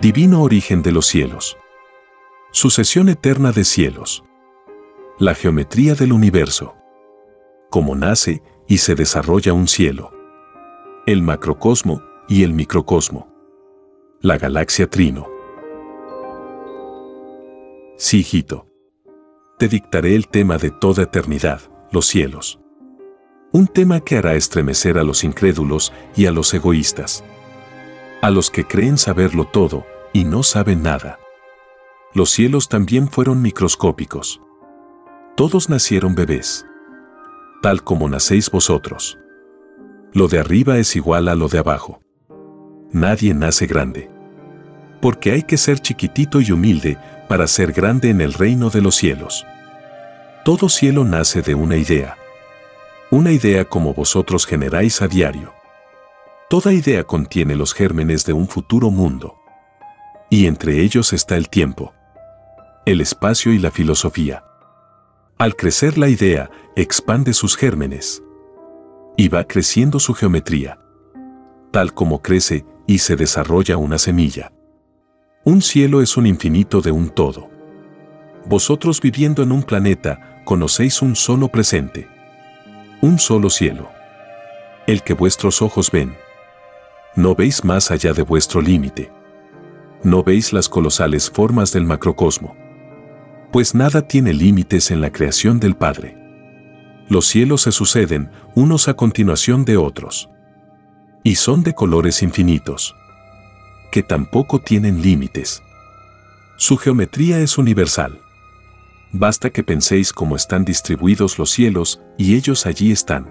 Divino origen de los cielos. Sucesión eterna de cielos. La geometría del universo. Cómo nace y se desarrolla un cielo. El macrocosmo y el microcosmo. La galaxia Trino. Sí, hijito. Te dictaré el tema de toda eternidad, los cielos. Un tema que hará estremecer a los incrédulos y a los egoístas. A los que creen saberlo todo y no saben nada. Los cielos también fueron microscópicos. Todos nacieron bebés. Tal como nacéis vosotros. Lo de arriba es igual a lo de abajo. Nadie nace grande. Porque hay que ser chiquitito y humilde para ser grande en el reino de los cielos. Todo cielo nace de una idea. Una idea como vosotros generáis a diario. Toda idea contiene los gérmenes de un futuro mundo. Y entre ellos está el tiempo, el espacio y la filosofía. Al crecer la idea, expande sus gérmenes. Y va creciendo su geometría. Tal como crece y se desarrolla una semilla. Un cielo es un infinito de un todo. Vosotros viviendo en un planeta, conocéis un solo presente. Un solo cielo. El que vuestros ojos ven. No veis más allá de vuestro límite. No veis las colosales formas del macrocosmo pues nada tiene límites en la creación del Padre. Los cielos se suceden unos a continuación de otros. Y son de colores infinitos, que tampoco tienen límites. Su geometría es universal. Basta que penséis cómo están distribuidos los cielos y ellos allí están.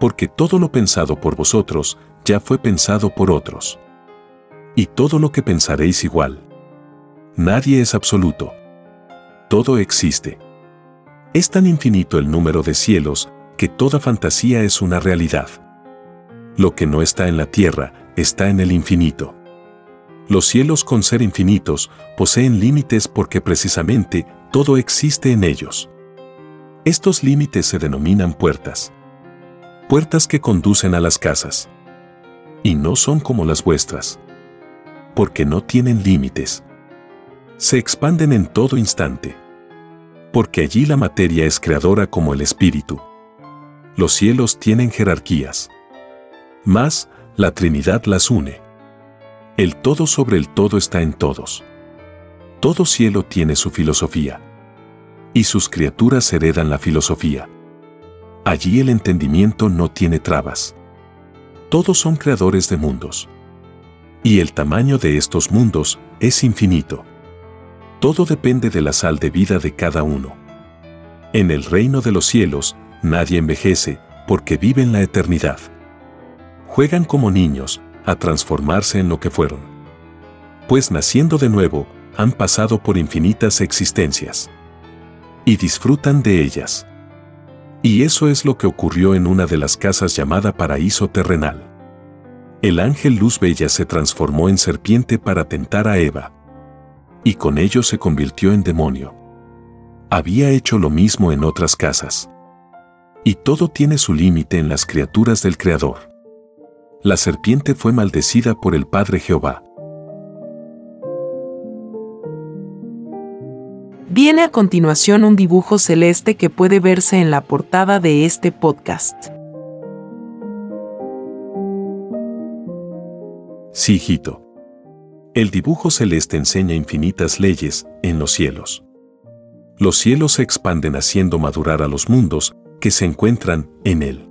Porque todo lo pensado por vosotros ya fue pensado por otros. Y todo lo que pensaréis igual. Nadie es absoluto todo existe. Es tan infinito el número de cielos que toda fantasía es una realidad. Lo que no está en la tierra está en el infinito. Los cielos con ser infinitos poseen límites porque precisamente todo existe en ellos. Estos límites se denominan puertas. Puertas que conducen a las casas. Y no son como las vuestras. Porque no tienen límites. Se expanden en todo instante porque allí la materia es creadora como el espíritu. Los cielos tienen jerarquías. Más, la Trinidad las une. El todo sobre el todo está en todos. Todo cielo tiene su filosofía. Y sus criaturas heredan la filosofía. Allí el entendimiento no tiene trabas. Todos son creadores de mundos. Y el tamaño de estos mundos es infinito. Todo depende de la sal de vida de cada uno. En el reino de los cielos, nadie envejece, porque vive en la eternidad. Juegan como niños, a transformarse en lo que fueron. Pues naciendo de nuevo, han pasado por infinitas existencias. Y disfrutan de ellas. Y eso es lo que ocurrió en una de las casas llamada paraíso terrenal. El ángel Luz Bella se transformó en serpiente para tentar a Eva y con ello se convirtió en demonio. Había hecho lo mismo en otras casas. Y todo tiene su límite en las criaturas del Creador. La serpiente fue maldecida por el Padre Jehová. Viene a continuación un dibujo celeste que puede verse en la portada de este podcast. Sí, hijito. El dibujo celeste enseña infinitas leyes en los cielos. Los cielos se expanden haciendo madurar a los mundos que se encuentran en él.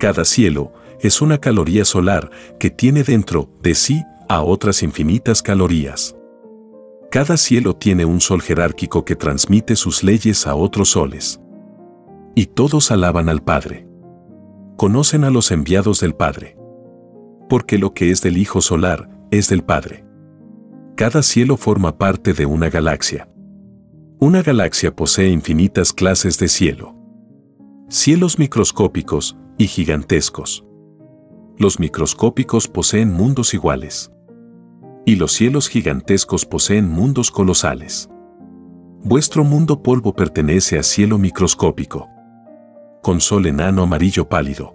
Cada cielo es una caloría solar que tiene dentro de sí a otras infinitas calorías. Cada cielo tiene un sol jerárquico que transmite sus leyes a otros soles. Y todos alaban al Padre. conocen a los enviados del Padre. Porque lo que es del Hijo Solar es del Padre. Cada cielo forma parte de una galaxia. Una galaxia posee infinitas clases de cielo. Cielos microscópicos y gigantescos. Los microscópicos poseen mundos iguales. Y los cielos gigantescos poseen mundos colosales. Vuestro mundo polvo pertenece a cielo microscópico. Con sol enano amarillo pálido.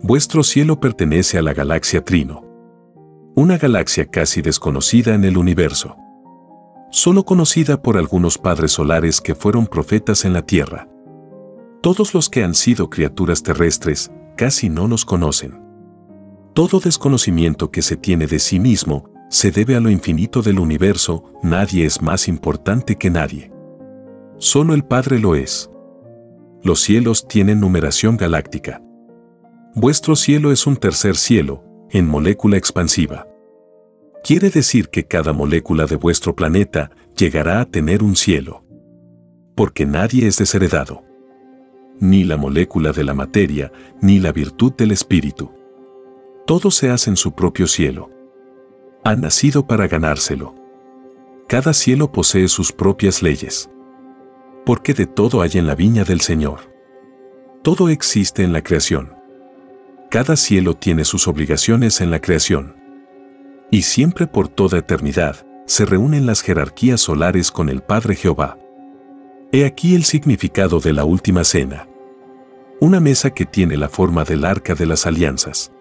Vuestro cielo pertenece a la galaxia Trino. Una galaxia casi desconocida en el universo. Solo conocida por algunos padres solares que fueron profetas en la Tierra. Todos los que han sido criaturas terrestres casi no nos conocen. Todo desconocimiento que se tiene de sí mismo se debe a lo infinito del universo, nadie es más importante que nadie. Solo el Padre lo es. Los cielos tienen numeración galáctica. Vuestro cielo es un tercer cielo, en molécula expansiva. Quiere decir que cada molécula de vuestro planeta llegará a tener un cielo. Porque nadie es desheredado. Ni la molécula de la materia, ni la virtud del espíritu. Todo se hace en su propio cielo ha nacido para ganárselo. Cada cielo posee sus propias leyes. Porque de todo hay en la viña del Señor. Todo existe en la creación. Cada cielo tiene sus obligaciones en la creación. Y siempre por toda eternidad se reúnen las jerarquías solares con el Padre Jehová. He aquí el significado de la última cena. Una mesa que tiene la forma del arca de las alianzas.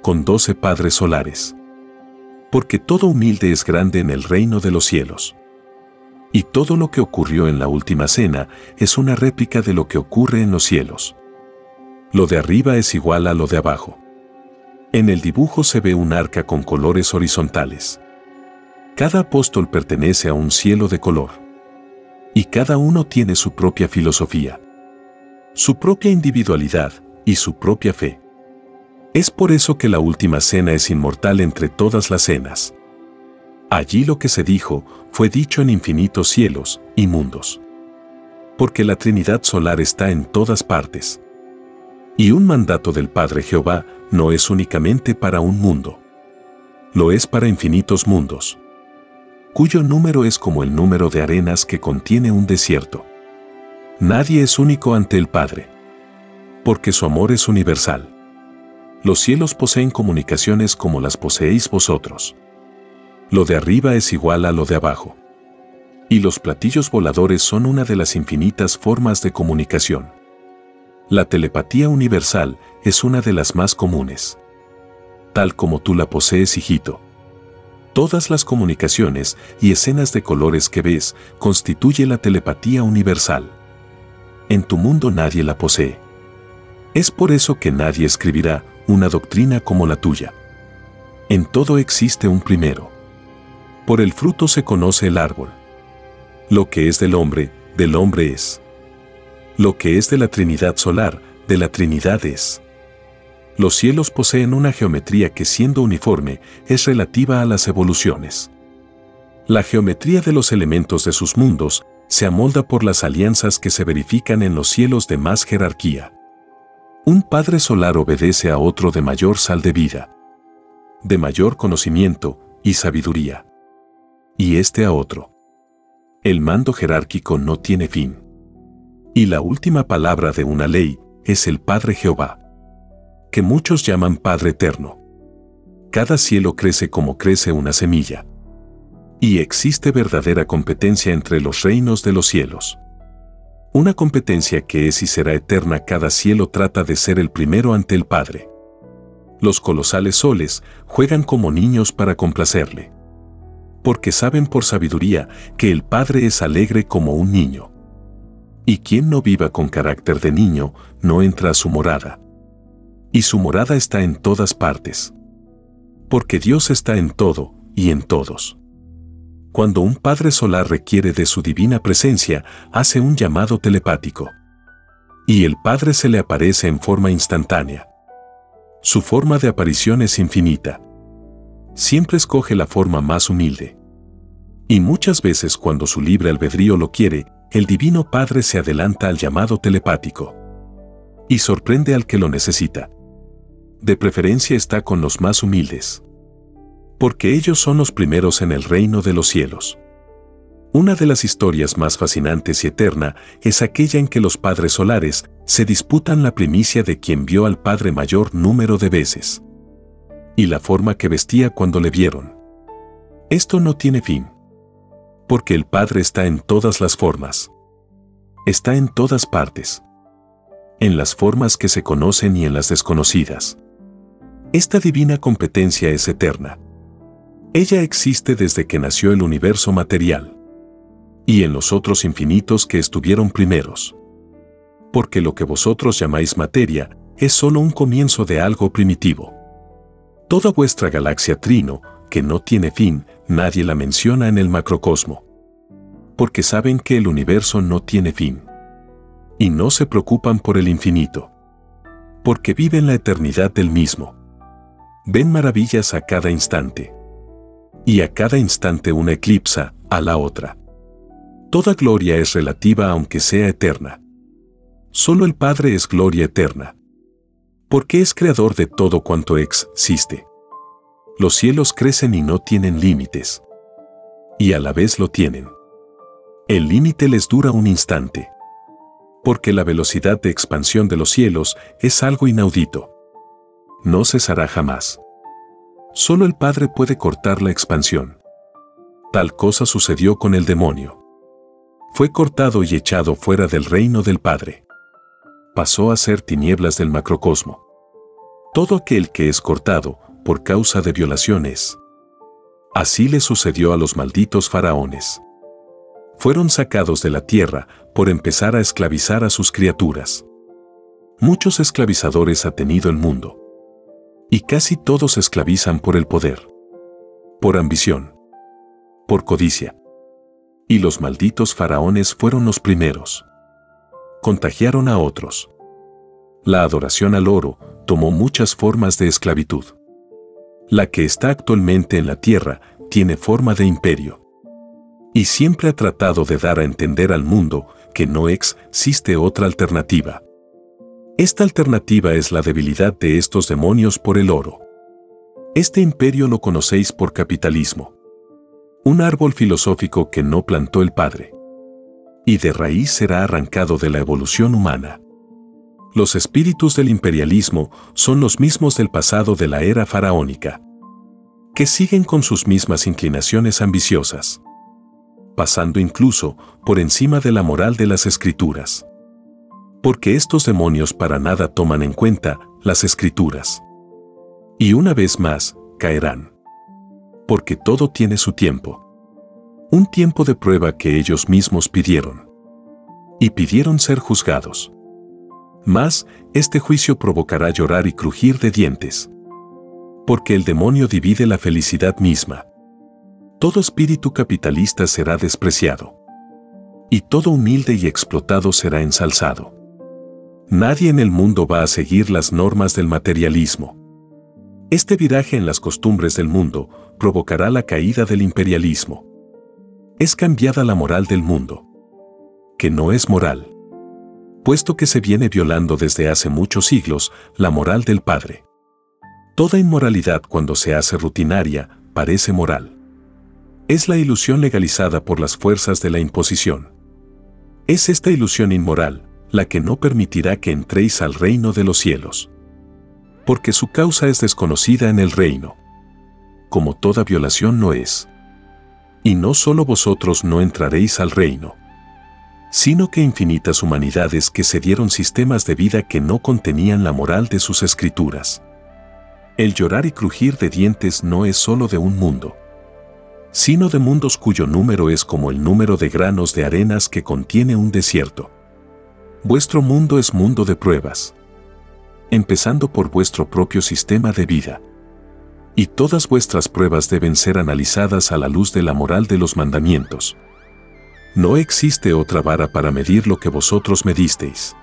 Con doce padres solares porque todo humilde es grande en el reino de los cielos. Y todo lo que ocurrió en la última cena es una réplica de lo que ocurre en los cielos. Lo de arriba es igual a lo de abajo. En el dibujo se ve un arca con colores horizontales. Cada apóstol pertenece a un cielo de color. Y cada uno tiene su propia filosofía, su propia individualidad y su propia fe. Es por eso que la última cena es inmortal entre todas las cenas. Allí lo que se dijo fue dicho en infinitos cielos y mundos. Porque la Trinidad solar está en todas partes. Y un mandato del Padre Jehová no es únicamente para un mundo. Lo es para infinitos mundos. Cuyo número es como el número de arenas que contiene un desierto. Nadie es único ante el Padre. Porque su amor es universal. Los cielos poseen comunicaciones como las poseéis vosotros. Lo de arriba es igual a lo de abajo. Y los platillos voladores son una de las infinitas formas de comunicación. La telepatía universal es una de las más comunes. Tal como tú la posees, hijito. Todas las comunicaciones y escenas de colores que ves constituye la telepatía universal. En tu mundo nadie la posee. Es por eso que nadie escribirá una doctrina como la tuya. En todo existe un primero. Por el fruto se conoce el árbol. Lo que es del hombre, del hombre es. Lo que es de la Trinidad solar, de la Trinidad es. Los cielos poseen una geometría que siendo uniforme es relativa a las evoluciones. La geometría de los elementos de sus mundos se amolda por las alianzas que se verifican en los cielos de más jerarquía. Un Padre Solar obedece a otro de mayor sal de vida, de mayor conocimiento y sabiduría. Y este a otro. El mando jerárquico no tiene fin. Y la última palabra de una ley es el Padre Jehová, que muchos llaman Padre Eterno. Cada cielo crece como crece una semilla. Y existe verdadera competencia entre los reinos de los cielos. Una competencia que es y será eterna cada cielo trata de ser el primero ante el Padre. Los colosales soles juegan como niños para complacerle. Porque saben por sabiduría que el Padre es alegre como un niño. Y quien no viva con carácter de niño no entra a su morada. Y su morada está en todas partes. Porque Dios está en todo y en todos. Cuando un Padre Solar requiere de su divina presencia, hace un llamado telepático. Y el Padre se le aparece en forma instantánea. Su forma de aparición es infinita. Siempre escoge la forma más humilde. Y muchas veces cuando su libre albedrío lo quiere, el Divino Padre se adelanta al llamado telepático. y sorprende al que lo necesita. De preferencia está con los más humildes. Porque ellos son los primeros en el reino de los cielos. Una de las historias más fascinantes y eterna es aquella en que los padres solares se disputan la primicia de quien vio al Padre mayor número de veces. Y la forma que vestía cuando le vieron. Esto no tiene fin. Porque el Padre está en todas las formas. Está en todas partes. En las formas que se conocen y en las desconocidas. Esta divina competencia es eterna. Ella existe desde que nació el universo material y en los otros infinitos que estuvieron primeros. Porque lo que vosotros llamáis materia es solo un comienzo de algo primitivo. Toda vuestra galaxia trino, que no tiene fin, nadie la menciona en el macrocosmo. Porque saben que el universo no tiene fin. Y no se preocupan por el infinito. Porque viven la eternidad del mismo. Ven maravillas a cada instante. Y a cada instante una eclipsa a la otra. Toda gloria es relativa aunque sea eterna. Solo el Padre es gloria eterna. Porque es creador de todo cuanto existe. Los cielos crecen y no tienen límites. Y a la vez lo tienen. El límite les dura un instante. Porque la velocidad de expansión de los cielos es algo inaudito. No cesará jamás. Solo el Padre puede cortar la expansión. Tal cosa sucedió con el demonio fue cortado y echado fuera del reino del Padre. Pasó a ser tinieblas del macrocosmo. Todo aquel que es cortado por causa de violaciones. Así le sucedió a los malditos faraones. Fueron sacados de la tierra por empezar a esclavizar a sus criaturas. Muchos esclavizadores ha tenido el mundo. Y casi todos esclavizan por el poder. Por ambición. Por codicia y los malditos faraones fueron los primeros. Contagiaron a otros. La adoración al oro tomó muchas formas de esclavitud. La que está actualmente en la tierra tiene forma de imperio. Y siempre ha tratado de dar a entender al mundo que no existe otra alternativa. Esta alternativa es la debilidad de estos demonios por el oro. Este imperio lo conocéis por capitalismo un árbol filosófico que no plantó el Padre. Y de raíz será arrancado de la evolución humana. Los espíritus del imperialismo son los mismos del pasado de la era faraónica, que siguen con sus mismas inclinaciones ambiciosas, pasando incluso por encima de la moral de las escrituras. Porque estos demonios para nada toman en cuenta las escrituras. Y una vez más, caerán porque todo tiene su tiempo. Un tiempo de prueba que ellos mismos pidieron. Y pidieron ser juzgados. Mas, este juicio provocará llorar y crujir de dientes. Porque el demonio divide la felicidad misma. Todo espíritu capitalista será despreciado. Y todo humilde y explotado será ensalzado. Nadie en el mundo va a seguir las normas del materialismo. Este viraje en las costumbres del mundo provocará la caída del imperialismo. Es cambiada la moral del mundo. Que no es moral. Puesto que se viene violando desde hace muchos siglos la moral del Padre. Toda inmoralidad cuando se hace rutinaria parece moral. Es la ilusión legalizada por las fuerzas de la imposición. Es esta ilusión inmoral la que no permitirá que entréis al reino de los cielos porque su causa es desconocida en el reino. Como toda violación no es. Y no solo vosotros no entraréis al reino, sino que infinitas humanidades que se dieron sistemas de vida que no contenían la moral de sus escrituras. El llorar y crujir de dientes no es solo de un mundo, sino de mundos cuyo número es como el número de granos de arenas que contiene un desierto. Vuestro mundo es mundo de pruebas empezando por vuestro propio sistema de vida. Y todas vuestras pruebas deben ser analizadas a la luz de la moral de los mandamientos. No existe otra vara para medir lo que vosotros medisteis.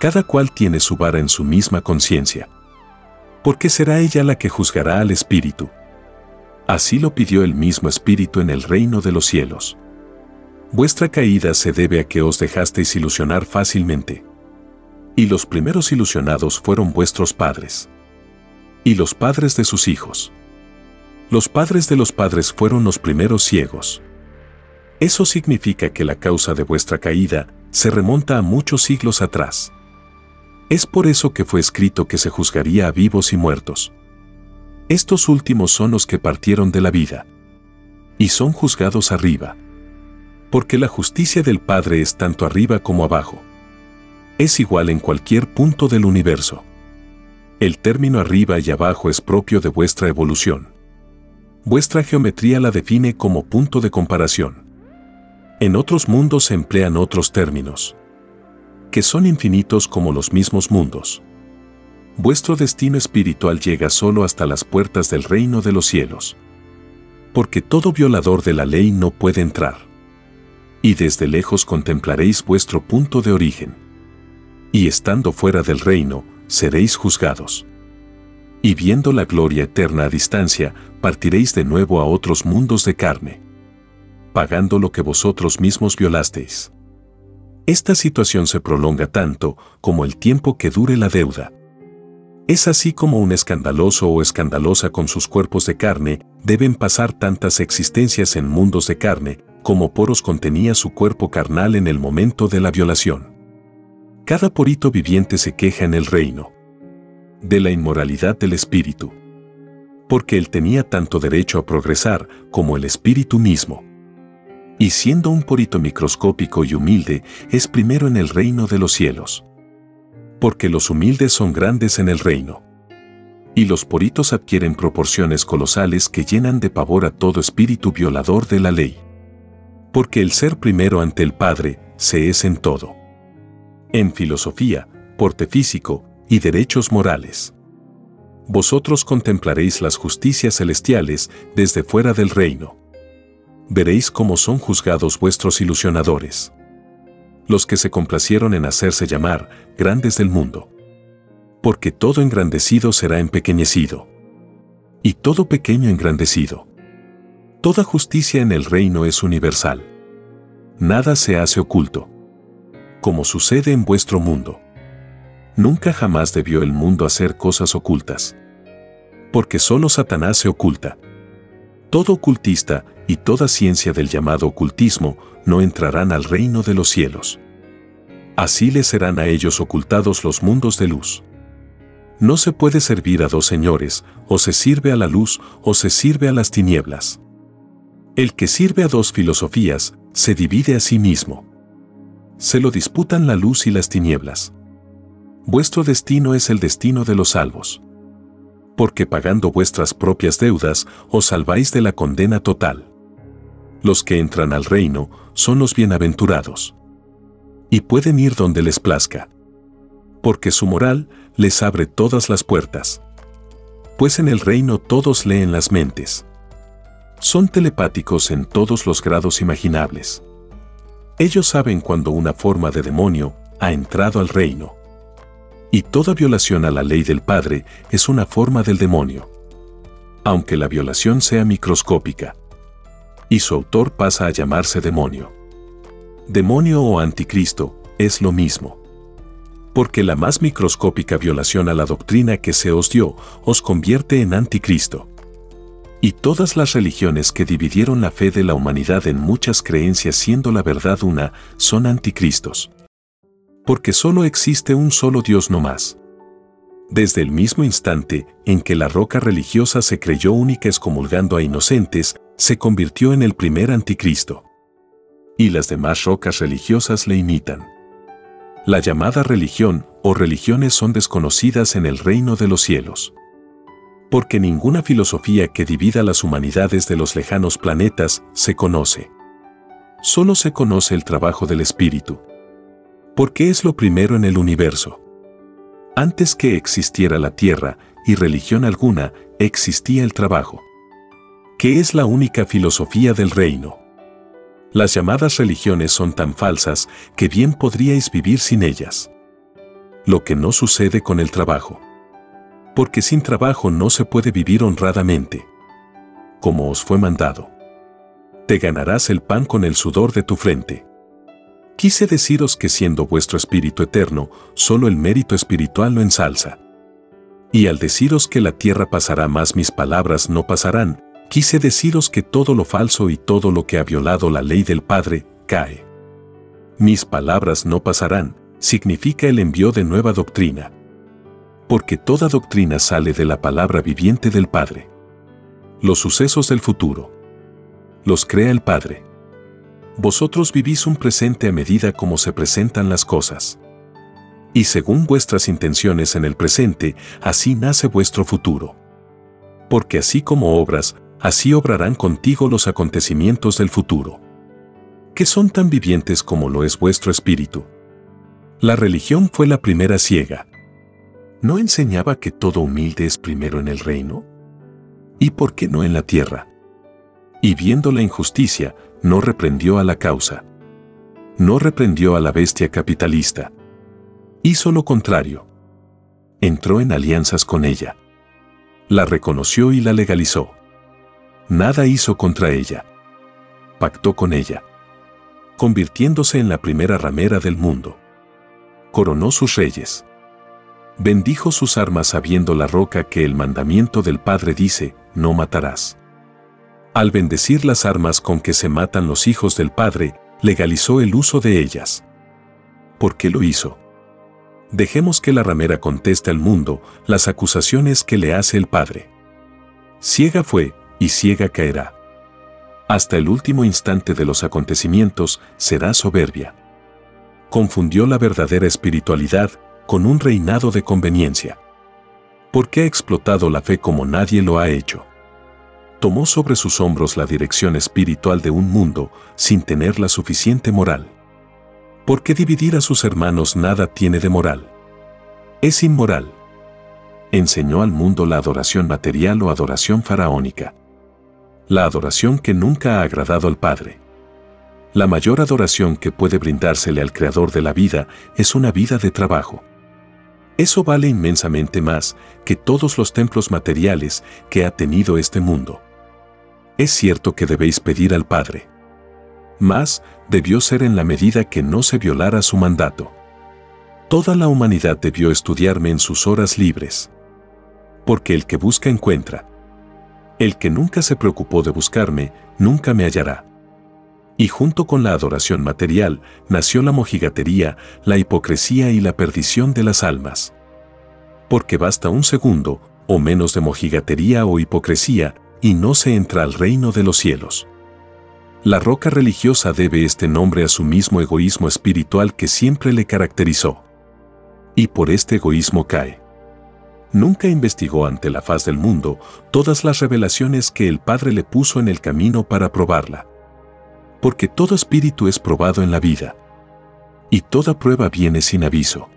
Cada cual tiene su vara en su misma conciencia. Porque será ella la que juzgará al Espíritu. Así lo pidió el mismo Espíritu en el reino de los cielos. Vuestra caída se debe a que os dejasteis ilusionar fácilmente Y los primeros ilusionados fueron vuestros padres. Y los padres de sus hijos. Los padres de los padres fueron los primeros ciegos. Eso significa que la causa de vuestra caída se remonta a muchos siglos atrás. Es por eso que fue escrito que se juzgaría a vivos y muertos. Estos últimos son los que partieron de la vida. Y son juzgados arriba. Porque la justicia del Padre es tanto arriba como abajo. Es igual en cualquier punto del universo. El término arriba y abajo es propio de vuestra evolución. Vuestra geometría la define como punto de comparación. En otros mundos se emplean otros términos, que son infinitos como los mismos mundos vuestro destino espiritual llega solo hasta las puertas del reino de los cielos. Porque todo violador de la ley no puede entrar. Y desde lejos contemplaréis vuestro punto de origen. Y estando fuera del reino, seréis juzgados. Y viendo la gloria eterna a distancia, partiréis de nuevo a otros mundos de carne, pagando lo que vosotros mismos violasteis. Esta situación se prolonga tanto como el tiempo que dure la deuda. Es así como un escandaloso o escandalosa con sus cuerpos de carne deben pasar tantas existencias en mundos de carne como poros contenía su cuerpo carnal en el momento de la violación. Cada porito viviente se queja en el reino de la inmoralidad del espíritu, porque él tenía tanto derecho a progresar como el espíritu mismo. Y siendo un porito microscópico y humilde, es primero en el reino de los cielos porque los humildes son grandes en el reino. Y los poritos adquieren proporciones colosales que llenan de pavor a todo espíritu violador de la ley. Porque el ser primero ante el Padre se es en todo. En filosofía, porte físico y derechos morales. Vosotros contemplaréis las justicias celestiales desde fuera del reino. Veréis cómo son juzgados vuestros ilusionadores los que se complacieron en hacerse llamar grandes del mundo. Porque todo engrandecido será empequeñecido. Y todo pequeño engrandecido. Toda justicia en el reino es universal. Nada se hace oculto. Como sucede en vuestro mundo. Nunca jamás debió el mundo hacer cosas ocultas. Porque solo Satanás se oculta. Todo ocultista y toda ciencia del llamado ocultismo no entrarán al reino de los cielos. Así les serán a ellos ocultados los mundos de luz. No se puede servir a dos señores, o se sirve a la luz o se sirve a las tinieblas. El que sirve a dos filosofías, se divide a sí mismo. Se lo disputan la luz y las tinieblas. Vuestro destino es el destino de los salvos. Porque pagando vuestras propias deudas, os salváis de la condena total. Los que entran al reino son los bienaventurados. Y pueden ir donde les plazca. Porque su moral les abre todas las puertas. Pues en el reino todos leen las mentes. Son telepáticos en todos los grados imaginables. Ellos saben cuando una forma de demonio ha entrado al reino. Y toda violación a la ley del Padre es una forma del demonio. Aunque la violación sea microscópica y su autor pasa a llamarse demonio. Demonio o anticristo es lo mismo. Porque la más microscópica violación a la doctrina que se os dio os convierte en anticristo. Y todas las religiones que dividieron la fe de la humanidad en muchas creencias siendo la verdad una, son anticristos. Porque solo existe un solo Dios no más. Desde el mismo instante en que la roca religiosa se creyó única excomulgando a inocentes, se convirtió en el primer anticristo. Y las demás rocas religiosas le imitan. La llamada religión o religiones son desconocidas en el reino de los cielos. Porque ninguna filosofía que divida las humanidades de los lejanos planetas se conoce. Solo se conoce el trabajo del espíritu. Porque es lo primero en el universo. Antes que existiera la tierra y religión alguna, existía el trabajo que es la única filosofía del reino. Las llamadas religiones son tan falsas que bien podríais vivir sin ellas. Lo que no sucede con el trabajo. Porque sin trabajo no se puede vivir honradamente. Como os fue mandado. Te ganarás el pan con el sudor de tu frente. Quise deciros que siendo vuestro espíritu eterno, solo el mérito espiritual lo ensalza. Y al deciros que la tierra pasará más mis palabras no pasarán, quise deciros que todo lo falso y todo lo que ha violado la ley del Padre, cae. Mis palabras no pasarán, significa el envío de nueva doctrina. Porque toda doctrina sale de la palabra viviente del Padre. Los sucesos del futuro. Los crea el Padre. Vosotros vivís un presente a medida como se presentan las cosas y según vuestras intenciones en el presente, así nace vuestro futuro. Porque así como obras, así obrarán contigo los acontecimientos del futuro. Que son tan vivientes como lo es vuestro espíritu. La religión fue la primera ciega. ¿No enseñaba que todo humilde es primero en el reino? ¿Y por qué no en la tierra? Y viendo la injusticia, no reprendió a la causa. No reprendió a la bestia capitalista Hizo lo contrario. Entró en alianzas con ella. La reconoció y la legalizó. Nada hizo contra ella. Pactó con ella. Convirtiéndose en la primera ramera del mundo. Coronó sus reyes. Bendijo sus armas sabiendo la roca que el mandamiento del Padre dice, no matarás. Al bendecir las armas con que se matan los hijos del Padre, legalizó el uso de ellas. ¿Por qué lo hizo? Dejemos que la ramera conteste al mundo las acusaciones que le hace el Padre. Ciega fue, y ciega caerá. Hasta el último instante de los acontecimientos será soberbia. Confundió la verdadera espiritualidad con un reinado de conveniencia. Porque ha explotado la fe como nadie lo ha hecho. Tomó sobre sus hombros la dirección espiritual de un mundo sin tener la suficiente moral. ¿Por qué dividir a sus hermanos nada tiene de moral? Es inmoral. Enseñó al mundo la adoración material o adoración faraónica. La adoración que nunca ha agradado al Padre. La mayor adoración que puede brindársele al Creador de la vida es una vida de trabajo. Eso vale inmensamente más que todos los templos materiales que ha tenido este mundo. Es cierto que debéis pedir al Padre más debió ser en la medida que no se violara su mandato. Toda la humanidad debió estudiarme en sus horas libres. Porque el que busca encuentra. El que nunca se preocupó de buscarme, nunca me hallará. Y junto con la adoración material, nació la mojigatería, la hipocresía y la perdición de las almas. Porque basta un segundo, o menos de mojigatería o hipocresía, y no se entra al reino de los cielos. La roca religiosa debe este nombre a su mismo egoísmo espiritual que siempre le caracterizó. Y por este egoísmo cae. Nunca investigó ante la faz del mundo todas las revelaciones que el Padre le puso en el camino para probarla. Porque todo espíritu es probado en la vida. Y toda prueba viene sin aviso.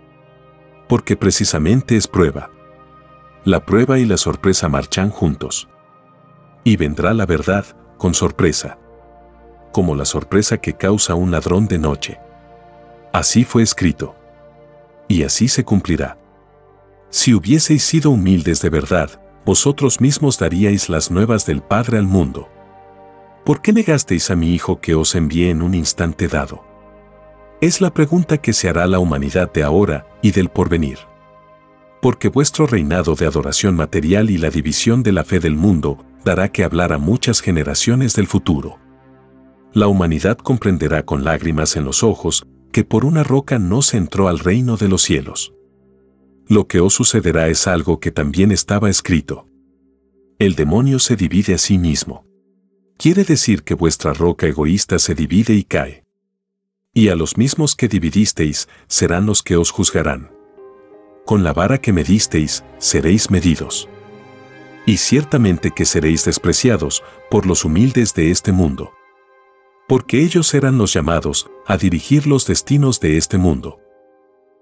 Porque precisamente es prueba. La prueba y la sorpresa marchan juntos. Y vendrá la verdad, con sorpresa como la sorpresa que causa un ladrón de noche. Así fue escrito. Y así se cumplirá. Si hubieseis sido humildes de verdad, vosotros mismos daríais las nuevas del Padre al mundo. ¿Por qué negasteis a mi Hijo que os envié en un instante dado? Es la pregunta que se hará la humanidad de ahora y del porvenir. Porque vuestro reinado de adoración material y la división de la fe del mundo dará que hablar a muchas generaciones del futuro la humanidad comprenderá con lágrimas en los ojos que por una roca no se entró al reino de los cielos. Lo que os sucederá es algo que también estaba escrito. El demonio se divide a sí mismo. Quiere decir que vuestra roca egoísta se divide y cae. Y a los mismos que dividisteis serán los que os juzgarán. Con la vara que medisteis seréis medidos. Y ciertamente que seréis despreciados por los humildes de este mundo porque ellos eran los llamados a dirigir los destinos de este mundo.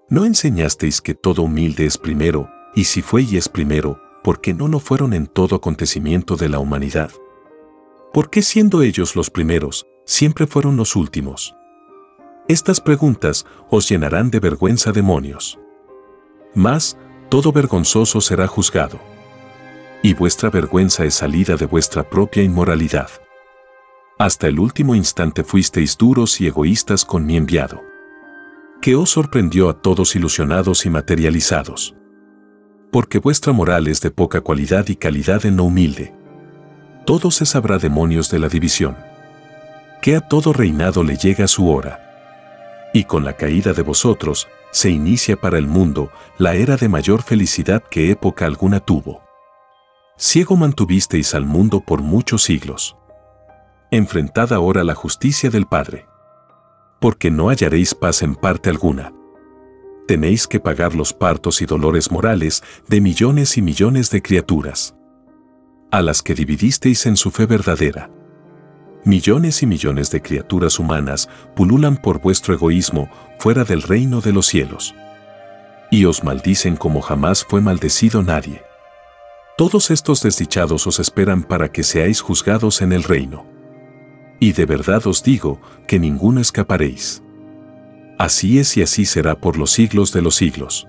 ¿No enseñasteis que todo humilde es primero, y si fue y es primero, ¿por qué no lo fueron en todo acontecimiento de la humanidad? ¿Por qué siendo ellos los primeros, siempre fueron los últimos? Estas preguntas os llenarán de vergüenza demonios. Mas, todo vergonzoso será juzgado. Y vuestra vergüenza es salida de vuestra propia inmoralidad. Hasta el último instante fuisteis duros y egoístas con mi enviado. que os sorprendió a todos ilusionados y materializados. Porque vuestra moral es de poca cualidad y calidad en lo humilde. Todo se sabrá demonios de la división. Que a todo reinado le llega su hora. Y con la caída de vosotros, se inicia para el mundo la era de mayor felicidad que época alguna tuvo. Ciego mantuvisteis al mundo por muchos siglos. Enfrentad ahora la justicia del Padre. Porque no hallaréis paz en parte alguna. Tenéis que pagar los partos y dolores morales de millones y millones de criaturas. A las que dividisteis en su fe verdadera. Millones y millones de criaturas humanas pululan por vuestro egoísmo fuera del reino de los cielos. Y os maldicen como jamás fue maldecido nadie. Todos estos desdichados os esperan para que seáis juzgados en el reino. Y de verdad os digo que ninguno escaparéis. Así es y así será por los siglos de los siglos.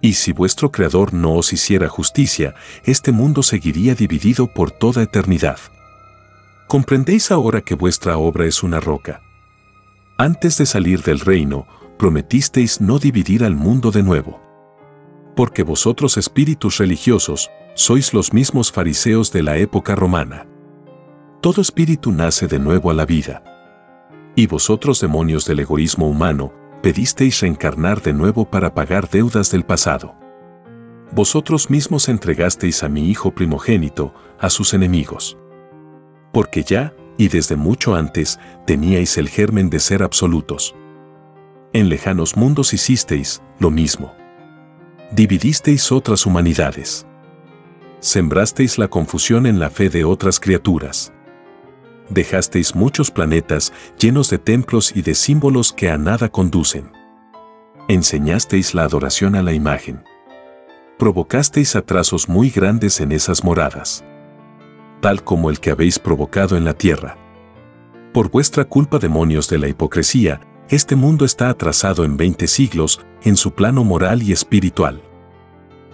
Y si vuestro Creador no os hiciera justicia, este mundo seguiría dividido por toda eternidad. ¿Comprendéis ahora que vuestra obra es una roca? Antes de salir del reino, prometisteis no dividir al mundo de nuevo. Porque vosotros espíritus religiosos, sois los mismos fariseos de la época romana. Todo espíritu nace de nuevo a la vida. Y vosotros demonios del egoísmo humano, pedisteis reencarnar de nuevo para pagar deudas del pasado. Vosotros mismos entregasteis a mi hijo primogénito, a sus enemigos. Porque ya, y desde mucho antes, teníais el germen de ser absolutos. En lejanos mundos hicisteis lo mismo. Dividisteis otras humanidades. Sembrasteis la confusión en la fe de otras criaturas dejasteis muchos planetas llenos de templos y de símbolos que a nada conducen. Enseñasteis la adoración a la imagen. Provocasteis atrasos muy grandes en esas moradas. Tal como el que habéis provocado en la tierra. Por vuestra culpa demonios de la hipocresía, este mundo está atrasado en 20 siglos en su plano moral y espiritual.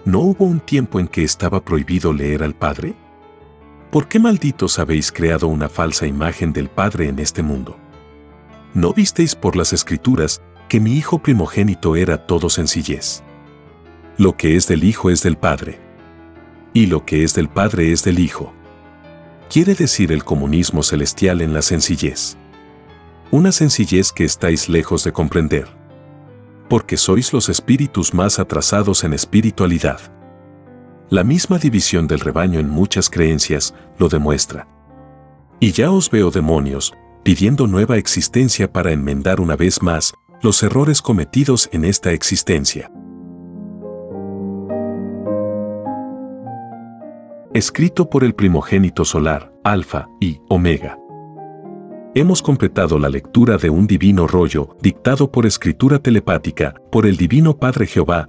¿No hubo un tiempo en que estaba prohibido leer al Padre? ¿Por qué malditos habéis creado una falsa imagen del Padre en este mundo? ¿No visteis por las escrituras que mi Hijo primogénito era todo sencillez? Lo que es del Hijo es del Padre. Y lo que es del Padre es del Hijo. Quiere decir el comunismo celestial en la sencillez. Una sencillez que estáis lejos de comprender. Porque sois los espíritus más atrasados en espiritualidad. La misma división del rebaño en muchas creencias lo demuestra. Y ya os veo demonios, pidiendo nueva existencia para enmendar una vez más los errores cometidos en esta existencia. Escrito por el primogénito solar, Alfa y Omega. Hemos completado la lectura de un divino rollo, dictado por escritura telepática, por el Divino Padre Jehová,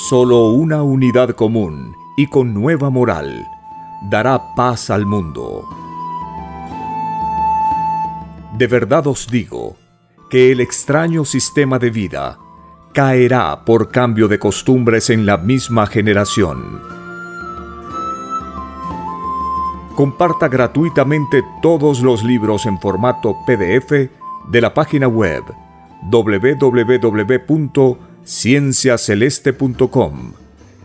Solo una unidad común y con nueva moral dará paz al mundo. De verdad os digo que el extraño sistema de vida caerá por cambio de costumbres en la misma generación. Comparta gratuitamente todos los libros en formato PDF de la página web www cienciaceleste.com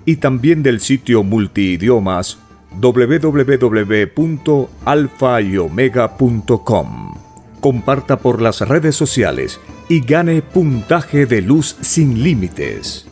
y también del sitio multiidiomas www.alfayomega.com. Comparta por las redes sociales y gane puntaje de luz sin límites.